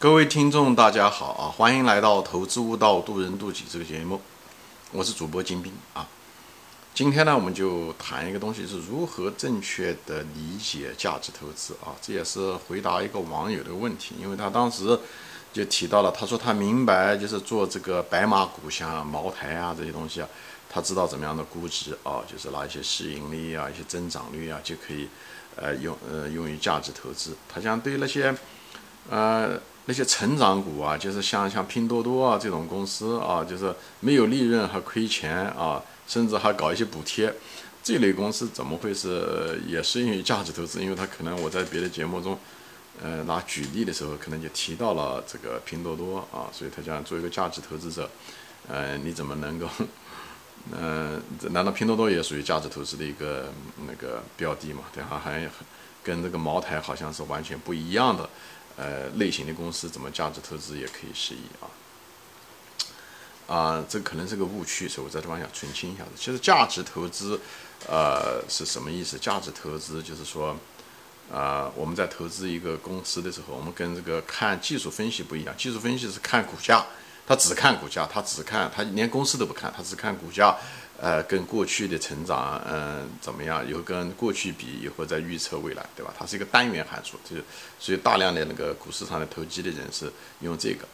各位听众，大家好啊！欢迎来到《投资悟道，渡人渡己》这个节目，我是主播金兵啊。今天呢，我们就谈一个东西，是如何正确的理解价值投资啊。这也是回答一个网友的问题，因为他当时就提到了，他说他明白，就是做这个白马股，像茅台啊这些东西啊，他知道怎么样的估值啊，就是拿一些市盈率啊、一些增长率啊，就可以呃用呃用于价值投资。他讲对那些呃。那些成长股啊，就是像像拼多多啊这种公司啊，就是没有利润还亏钱啊，甚至还搞一些补贴，这类公司怎么会是也适用于价值投资？因为他可能我在别的节目中，呃，拿举例的时候可能就提到了这个拼多多啊，所以他讲做一个价值投资者，呃，你怎么能够，嗯，难道拼多多也属于价值投资的一个那个标的嘛？对吧？还跟这个茅台好像是完全不一样的。呃，类型的公司怎么价值投资也可以适宜啊？啊，这可能是个误区，所以我在这方想澄清一下子。其实价值投资，呃，是什么意思？价值投资就是说，啊，我们在投资一个公司的时候，我们跟这个看技术分析不一样。技术分析是看股价，他只看股价，他只看，他连公司都不看，他只看股价。呃，跟过去的成长，嗯，怎么样？又跟过去比，以后再预测未来，对吧？它是一个单元函数，就是所以大量的那个股市上的投机的人是用这个，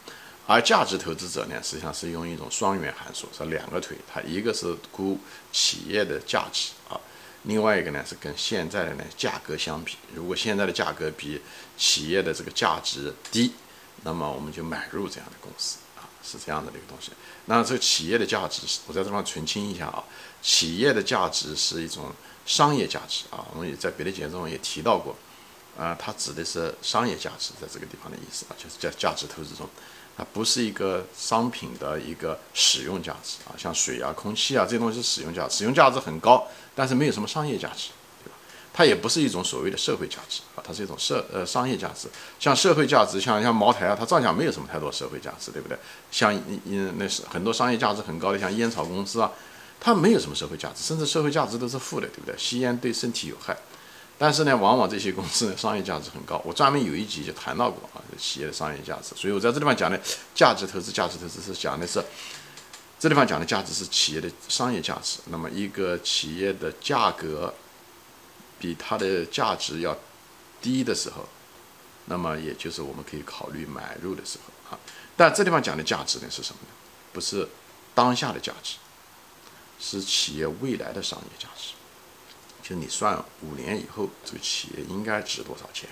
而价值投资者呢，实际上是用一种双元函数，是两个腿，它一个是估企业的价值啊，另外一个呢是跟现在的呢价格相比，如果现在的价格比企业的这个价值低，那么我们就买入这样的公司。是这样的一个东西，那这个企业的价值，我在这方澄清一下啊，企业的价值是一种商业价值啊，我们也在别的节目中也提到过，啊，它指的是商业价值，在这个地方的意思啊，就是价价值投资中，它不是一个商品的一个使用价值啊，像水啊、空气啊这些东西是使用价值，使用价值很高，但是没有什么商业价值。它也不是一种所谓的社会价值啊，它是一种社呃商业价值。像社会价值，像像茅台啊，它照讲没有什么太多社会价值，对不对？像嗯那是很多商业价值很高的，像烟草公司啊，它没有什么社会价值，甚至社会价值都是负的，对不对？吸烟对身体有害，但是呢，往往这些公司呢商业价值很高。我专门有一集就谈到过啊，企业的商业价值。所以我在这地方讲的价值投资，价值投资是讲的是这地方讲的价值是企业的商业价值。那么一个企业的价格。比它的价值要低的时候，那么也就是我们可以考虑买入的时候啊。但这地方讲的价值呢是什么呢？不是当下的价值，是企业未来的商业价值。就你算五年以后这个企业应该值多少钱，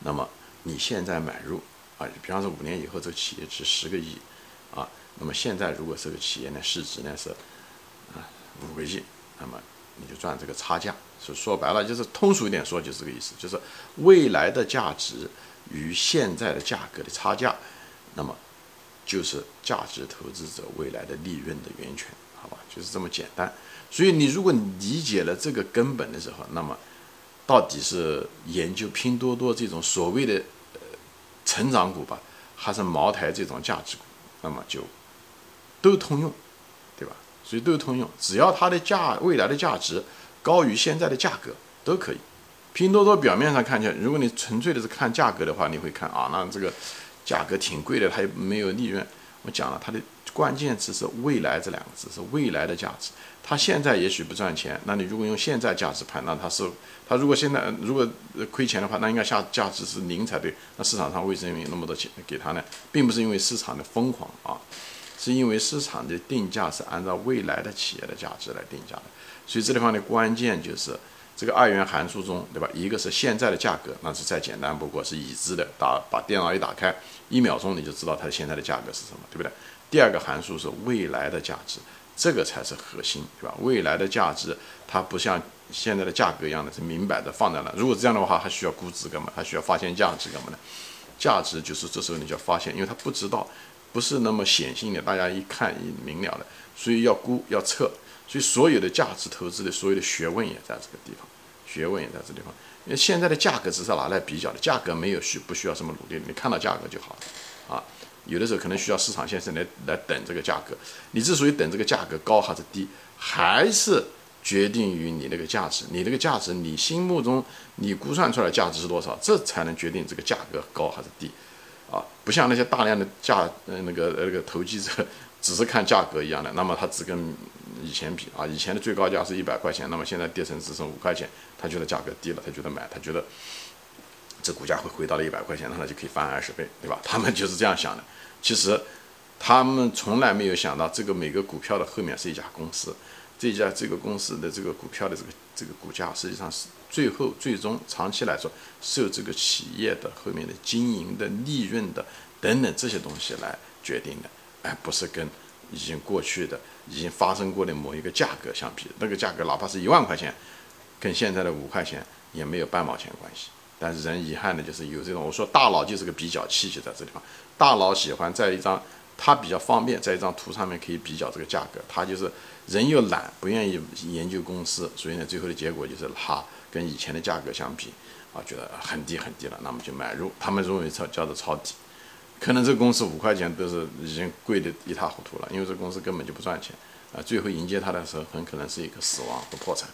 那么你现在买入啊，比方说五年以后这个企业值十个亿啊，那么现在如果这个企业呢市值呢是啊五个亿，那么你就赚这个差价。说说白了，就是通俗一点说，就是这个意思，就是未来的价值与现在的价格的差价，那么就是价值投资者未来的利润的源泉，好吧，就是这么简单。所以你如果理解了这个根本的时候，那么到底是研究拼多多这种所谓的呃成长股吧，还是茅台这种价值股，那么就都通用，对吧？所以都通用，只要它的价未来的价值。高于现在的价格都可以。拼多多表面上看起来，如果你纯粹的是看价格的话，你会看啊，那这个价格挺贵的，它也没有利润。我讲了，它的关键词是“未来”这两个字，是未来的价值。它现在也许不赚钱，那你如果用现在价值判断，它是它如果现在如果亏钱的话，那应该下价值是零才对。那市场上为什么有那么多钱给他呢？并不是因为市场的疯狂啊，是因为市场的定价是按照未来的企业的价值来定价的。所以这地方的关键就是这个二元函数中，对吧？一个是现在的价格，那是再简单不过，是已知的。打把电脑一打开，一秒钟你就知道它现在的价格是什么，对不对？第二个函数是未来的价值，这个才是核心，对吧？未来的价值它不像现在的价格一样的是明摆着放在那。如果这样的话，还需要估值干嘛？还需要发现价值干嘛呢？价值就是这时候你就要发现，因为它不知道，不是那么显性的，大家一看一明了的，所以要估要测。所以，所有的价值投资的所有的学问也在这个地方，学问也在这地方。因为现在的价格只是拿来比较的，价格没有需不需要什么努力，你看到价格就好了啊。有的时候可能需要市场先生来来等这个价格。你之所以等这个价格高还是低，还是决定于你那个价值。你那个价值，你心目中你估算出来价值是多少，这才能决定这个价格高还是低啊，不像那些大量的价呃那个那个投机者只是看价格一样的，那么他只跟以前比啊，以前的最高价是一百块钱，那么现在跌成只剩五块钱，他觉得价格低了，他觉得买，他觉得这股价会回到了一百块钱，那他就可以翻二十倍，对吧？他们就是这样想的，其实。他们从来没有想到，这个每个股票的后面是一家公司，这家这个公司的这个股票的这个这个股价，实际上是最后最终长期来说，受这个企业的后面的经营的利润的等等这些东西来决定的，而不是跟已经过去的已经发生过的某一个价格相比，那个价格哪怕是一万块钱，跟现在的五块钱也没有半毛钱关系。但是人遗憾的就是有这种，我说大脑就是个比较器，就在这地方，大脑喜欢在一张。它比较方便，在一张图上面可以比较这个价格。他就是人又懒，不愿意研究公司，所以呢，最后的结果就是他跟以前的价格相比，啊，觉得很低很低了，那么就买入。他们认为抄叫做抄底，可能这个公司五块钱都是已经贵的一塌糊涂了，因为这公司根本就不赚钱啊。最后迎接它的时候，很可能是一个死亡和破产。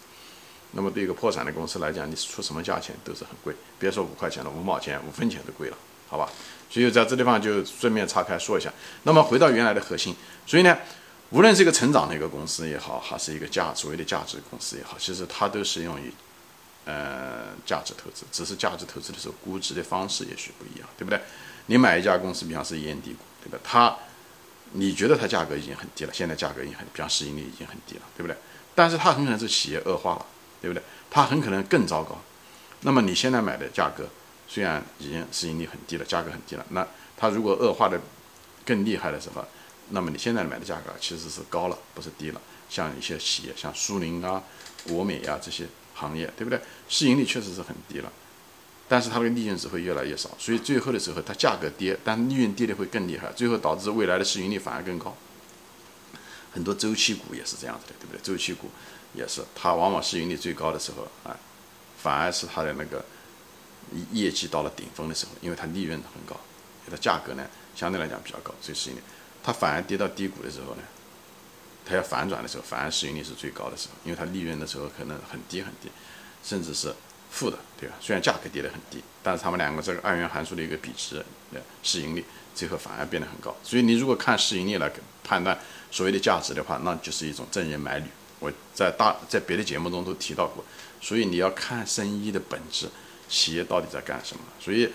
那么对一个破产的公司来讲，你出什么价钱都是很贵，别说五块钱了，五毛钱、五分钱都贵了，好吧？所以在这地方就顺便岔开说一下。那么回到原来的核心，所以呢，无论是一个成长的一个公司也好，还是一个价所谓的价值公司也好，其实它都适用于呃价值投资，只是价值投资的时候估值的方式也许不一样，对不对？你买一家公司，比方是烟蒂股，对吧？它你觉得它价格已经很低了，现在价格已经很，比方市盈率已经很低了，对不对？但是它很可能是企业恶化了，对不对？它很可能更糟糕。那么你现在买的价格？虽然已经市盈率很低了，价格很低了，那它如果恶化的更厉害的时候，那么你现在买的价格其实是高了，不是低了。像一些企业，像苏宁啊、国美啊这些行业，对不对？市盈率确实是很低了，但是它的利润只会越来越少，所以最后的时候它价格跌，但利润跌的会更厉害，最后导致未来的市盈率反而更高。很多周期股也是这样子的，对不对？周期股也是，它往往市盈率最高的时候啊，反而是它的那个。业绩到了顶峰的时候，因为它利润很高，它价格呢相对来讲比较高，所以市盈率它反而跌到低谷的时候呢，它要反转的时候，反而市盈率是最高的时候，因为它利润的时候可能很低很低，甚至是负的，对吧？虽然价格跌得很低，但是它们两个这个二元函数的一个比值的市盈率最后反而变得很高。所以你如果看市盈率来判断所谓的价值的话，那就是一种正人买履。我在大在别的节目中都提到过，所以你要看生意的本质。企业到底在干什么？所以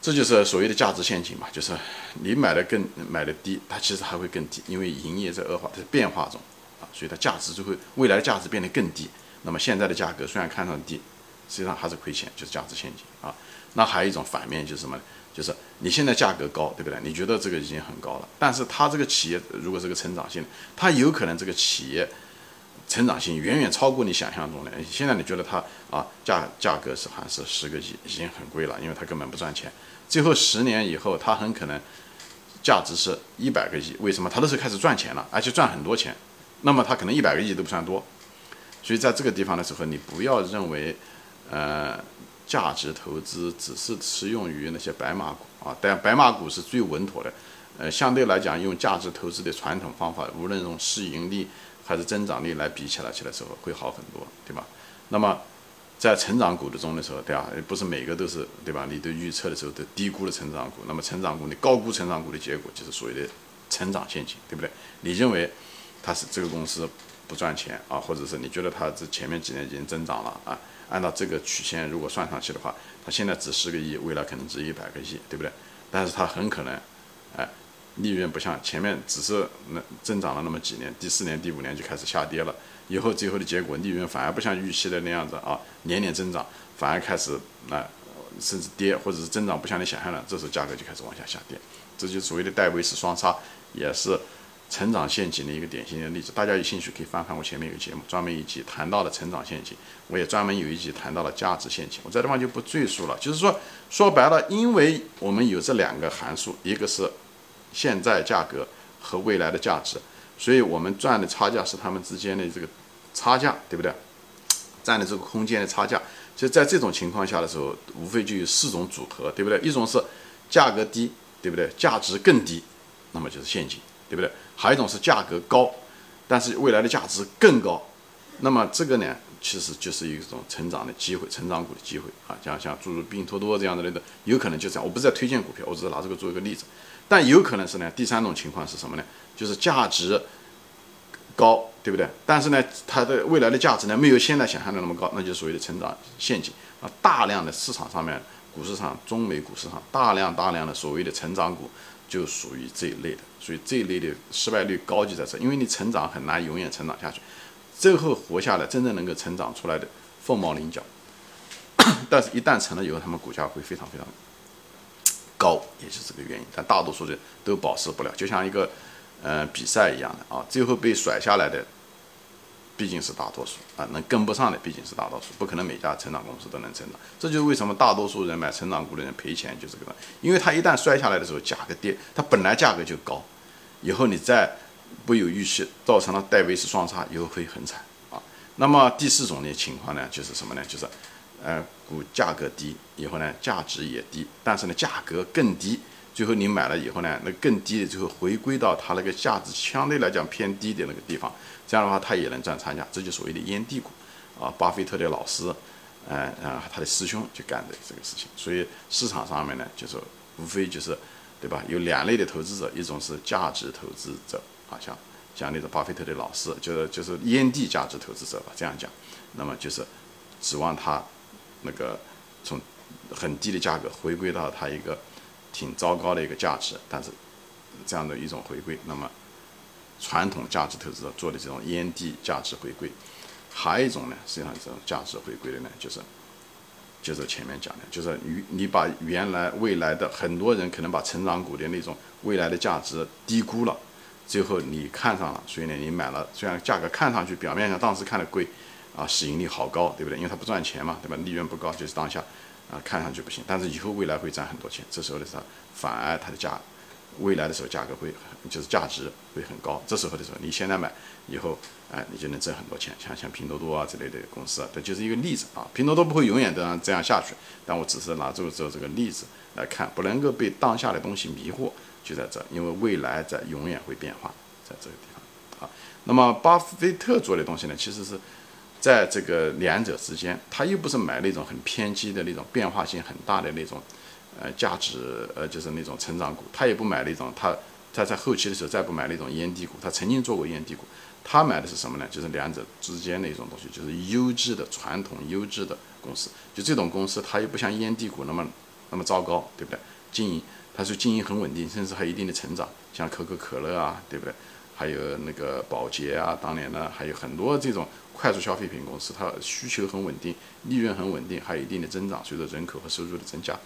这就是所谓的价值陷阱嘛，就是你买的更买的低，它其实还会更低，因为营业在恶化，在变化中啊，所以它价值就会未来的价值变得更低。那么现在的价格虽然看上去低，实际上还是亏钱，就是价值陷阱啊。那还有一种反面就是什么呢？就是你现在价格高，对不对？你觉得这个已经很高了，但是它这个企业如果是个成长性，它有可能这个企业。成长性远远超过你想象中的。现在你觉得它啊价价格是还是十个亿，已经很贵了，因为它根本不赚钱。最后十年以后，它很可能价值是一百个亿。为什么？它都是开始赚钱了，而且赚很多钱。那么它可能一百个亿都不算多。所以在这个地方的时候，你不要认为呃价值投资只是适用于那些白马股啊，但白马股是最稳妥的。呃，相对来讲，用价值投资的传统方法，无论从市盈率。还是增长率来比起来起来时候会好很多，对吧？那么在成长股的中的时候，对吧？不是每个都是，对吧？你都预测的时候都低估了成长股，那么成长股你高估成长股的结果就是所谓的成长陷阱，对不对？你认为它是这个公司不赚钱啊，或者是你觉得它这前面几年已经增长了啊？按照这个曲线如果算上去的话，它现在值十个亿，未来可能值一百个亿，对不对？但是它很可能，哎。利润不像前面只是那增长了那么几年，第四年、第五年就开始下跌了。以后最后的结果，利润反而不像预期的那样子啊，年年增长，反而开始那甚至跌，或者是增长不像你想象的，这时候价格就开始往下下跌。这就所谓的戴维斯双杀，也是成长陷阱的一个典型的例子。大家有兴趣可以翻翻我前面有节目，专门一集谈到了成长陷阱，我也专门有一集谈到了价值陷阱。我这地方就不赘述了。就是说，说白了，因为我们有这两个函数，一个是。现在价格和未来的价值，所以我们赚的差价是它们之间的这个差价，对不对？占的这个空间的差价，就在这种情况下的时候，无非就有四种组合，对不对？一种是价格低，对不对？价值更低，那么就是陷阱，对不对？还有一种是价格高，但是未来的价值更高，那么这个呢，其实就是一种成长的机会，成长股的机会啊，像像诸如拼多多这样的类的，有可能就这样。我不是在推荐股票，我只是拿这个做一个例子。但有可能是呢，第三种情况是什么呢？就是价值高，对不对？但是呢，它的未来的价值呢，没有现在想象的那么高，那就是所谓的成长陷阱啊。大量的市场上面，股市上，中美股市上，大量大量的所谓的成长股，就属于这一类的。所以这一类的失败率高就在这，因为你成长很难永远成长下去。最后活下来，真正能够成长出来的凤毛麟角，但是，一旦成了以后，他们股价会非常非常高，也是这个原因。但大多数人都保持不了，就像一个呃比赛一样的啊，最后被甩下来的毕竟是大多数啊，能跟不上的毕竟是大多数，不可能每家成长公司都能成长。这就是为什么大多数人买成长股的人赔钱，就是这个，因为它一旦摔下来的时候，价格跌，它本来价格就高，以后你再。不有预期，造成了戴维斯双杀，以后会很惨啊。那么第四种的情况呢，就是什么呢？就是，呃，股价格低以后呢，价值也低，但是呢，价格更低，最后你买了以后呢，那更低的最后回归到它那个价值相对来讲偏低的那个地方，这样的话它也能赚差价，这就所谓的烟蒂股啊。巴菲特的老师，嗯啊，他的师兄就干的这个事情。所以市场上面呢，就是无非就是，对吧？有两类的投资者，一种是价值投资者。啊，像像那个巴菲特的老师，就是就是烟蒂价值投资者吧，这样讲，那么就是指望他那个从很低的价格回归到他一个挺糟糕的一个价值，但是这样的一种回归，那么传统价值投资者做的这种烟蒂价值回归，还有一种呢，实际上这种价值回归的呢，就是就是前面讲的，就是你你把原来未来的很多人可能把成长股的那种未来的价值低估了。最后你看上了，所以呢，你买了，虽然价格看上去表面上当时看的贵，啊，市盈率好高，对不对？因为它不赚钱嘛，对吧？利润不高，就是当下，啊，看上去不行，但是以后未来会赚很多钱。这时候的时候，反而它的价，未来的时候价格会就是价值会很高。这时候的时候，你现在买，以后，哎，你就能挣很多钱。像像拼多多啊之类的公司，这就是一个例子啊。拼多多不会永远这样这样下去，但我只是拿这个做这个例子来看，不能够被当下的东西迷惑。就在这，因为未来在永远会变化，在这个地方啊。那么巴菲特做的东西呢，其实是在这个两者之间，他又不是买那种很偏激的那种变化性很大的那种呃价值呃就是那种成长股，他也不买那种他他在后期的时候再不买那种烟蒂股，他曾经做过烟蒂股，他买的是什么呢？就是两者之间的一种东西，就是优质的传统优质的公司，就这种公司它又不像烟蒂股那么那么糟糕，对不对？经营。它是经营很稳定，甚至还有一定的成长，像可口可乐啊，对不对？还有那个宝洁啊，当年呢还有很多这种快速消费品公司，它需求很稳定，利润很稳定，还有一定的增长，随着人口和收入的增加，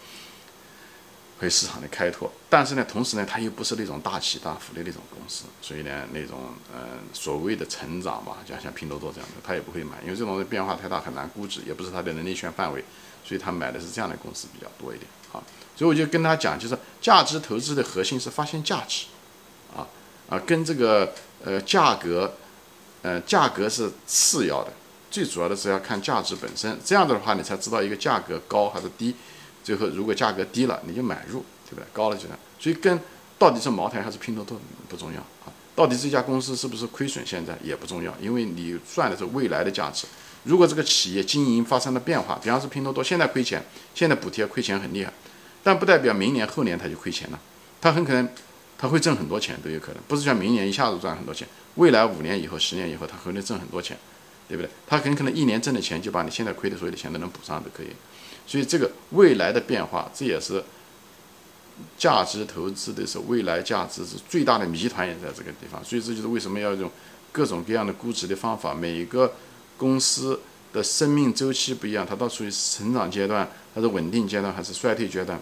和市场的开拓。但是呢，同时呢，它又不是那种大起大伏的那种公司，所以呢，那种嗯所谓的成长吧，像像拼多多这样的，他也不会买，因为这种变化太大，很难估值，也不是他的能力圈范围，所以他买的是这样的公司比较多一点啊。所以我就跟他讲，就是价值投资的核心是发现价值，啊啊，跟这个呃价格，呃价格是次要的，最主要的是要看价值本身。这样的话，你才知道一个价格高还是低。最后如果价格低了，你就买入，对不对？高了就样。所以跟到底是茅台还是拼多多不重要啊，到底这家公司是不是亏损现在也不重要，因为你算的是未来的价值。如果这个企业经营发生了变化，比方说拼多多现在亏钱，现在补贴亏钱很厉害。但不代表明年后年他就亏钱了，他很可能他会挣很多钱都有可能，不是像明年一下子赚很多钱，未来五年以后、十年以后他可能挣很多钱，对不对？他很可能一年挣的钱就把你现在亏的所有的钱都能补上都可以。所以这个未来的变化，这也是价值投资的时候，未来价值是最大的谜团也在这个地方。所以这就是为什么要用各种各样的估值的方法，每个公司的生命周期不一样，它到处于成长阶段，它是稳定阶段还是衰退阶段。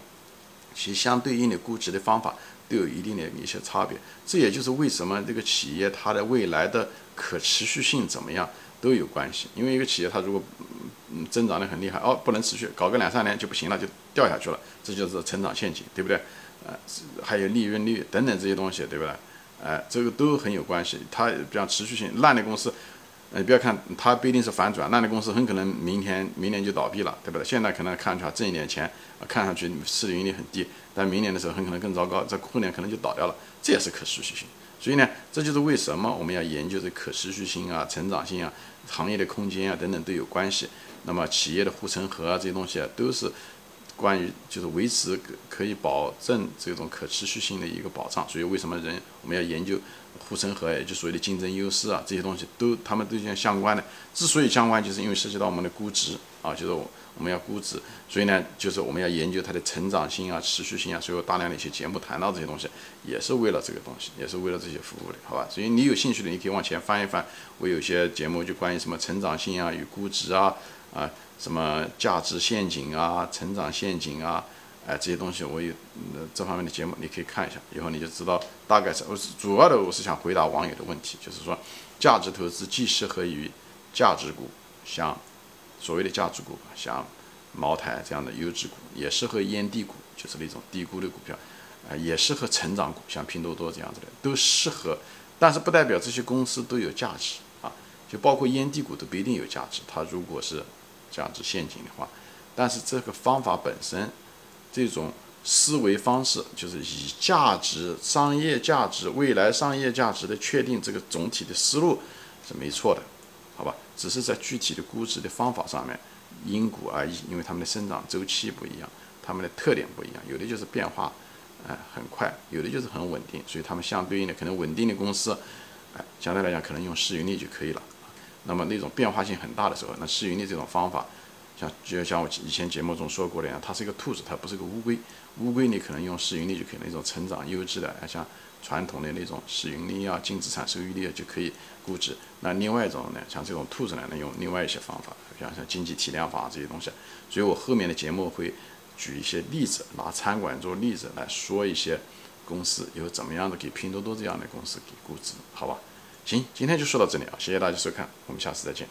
其相对应的估值的方法都有一定的一些差别，这也就是为什么这个企业它的未来的可持续性怎么样都有关系。因为一个企业它如果嗯增长的很厉害，哦不能持续，搞个两三年就不行了，就掉下去了，这就是成长陷阱，对不对？呃，还有利润率等等这些东西，对不对？哎，这个都很有关系。它比方持续性烂的公司。你不要看它不一定是反转，那的公司很可能明天明年就倒闭了，对不对？现在可能看出来挣一点钱，看上去市盈率很低，但明年的时候很可能更糟糕，在后年可能就倒掉了，这也是可持续性。所以呢，这就是为什么我们要研究这可持续性啊、成长性啊，行业的空间啊等等都有关系。那么企业的护城河啊这些东西啊都是关于就是维持可以保证这种可持续性的一个保障。所以为什么人我们要研究护城河，也就所谓的竞争优势啊这些东西都他们都相相关的。之所以相关，就是因为涉及到我们的估值啊，就是我。我们要估值，所以呢，就是我们要研究它的成长性啊、持续性啊，所以有大量的一些节目谈到这些东西，也是为了这个东西，也是为了这些服务的，好吧？所以你有兴趣的，你可以往前翻一翻，我有些节目就关于什么成长性啊与估值啊，啊，什么价值陷阱啊、成长陷阱啊，哎，这些东西我有这方面的节目，你可以看一下，以后你就知道大概是我是主要的，我是想回答网友的问题，就是说价值投资既适合于价值股，像。所谓的价值股，像茅台这样的优质股，也适合烟蒂股，就是那种低估的股票，啊，也适合成长股，像拼多多这样子的，都适合。但是不代表这些公司都有价值啊，就包括烟蒂股都不一定有价值。它如果是价值陷阱的话，但是这个方法本身，这种思维方式，就是以价值、商业价值、未来商业价值的确定这个总体的思路是没错的。好吧，只是在具体的估值的方法上面因股而异，因为它们的生长周期不一样，它们的特点不一样，有的就是变化，哎，很快，有的就是很稳定，所以它们相对应的可能稳定的公司，哎，相对来讲可能用市盈率就可以了。那么那种变化性很大的时候，那市盈率这种方法，像就像我以前节目中说过的样，它是一个兔子，它不是个乌龟。乌龟你可能用市盈率就可以，那种成长优质的，像传统的那种市盈率啊、净资产收益率就可以估值。那另外一种呢，像这种兔子呢，能用另外一些方法，像像经济体量法这些东西。所以我后面的节目会举一些例子，拿餐馆做例子来说一些公司有怎么样的给拼多多这样的公司给估值，好吧？行，今天就说到这里啊，谢谢大家收看，我们下次再见。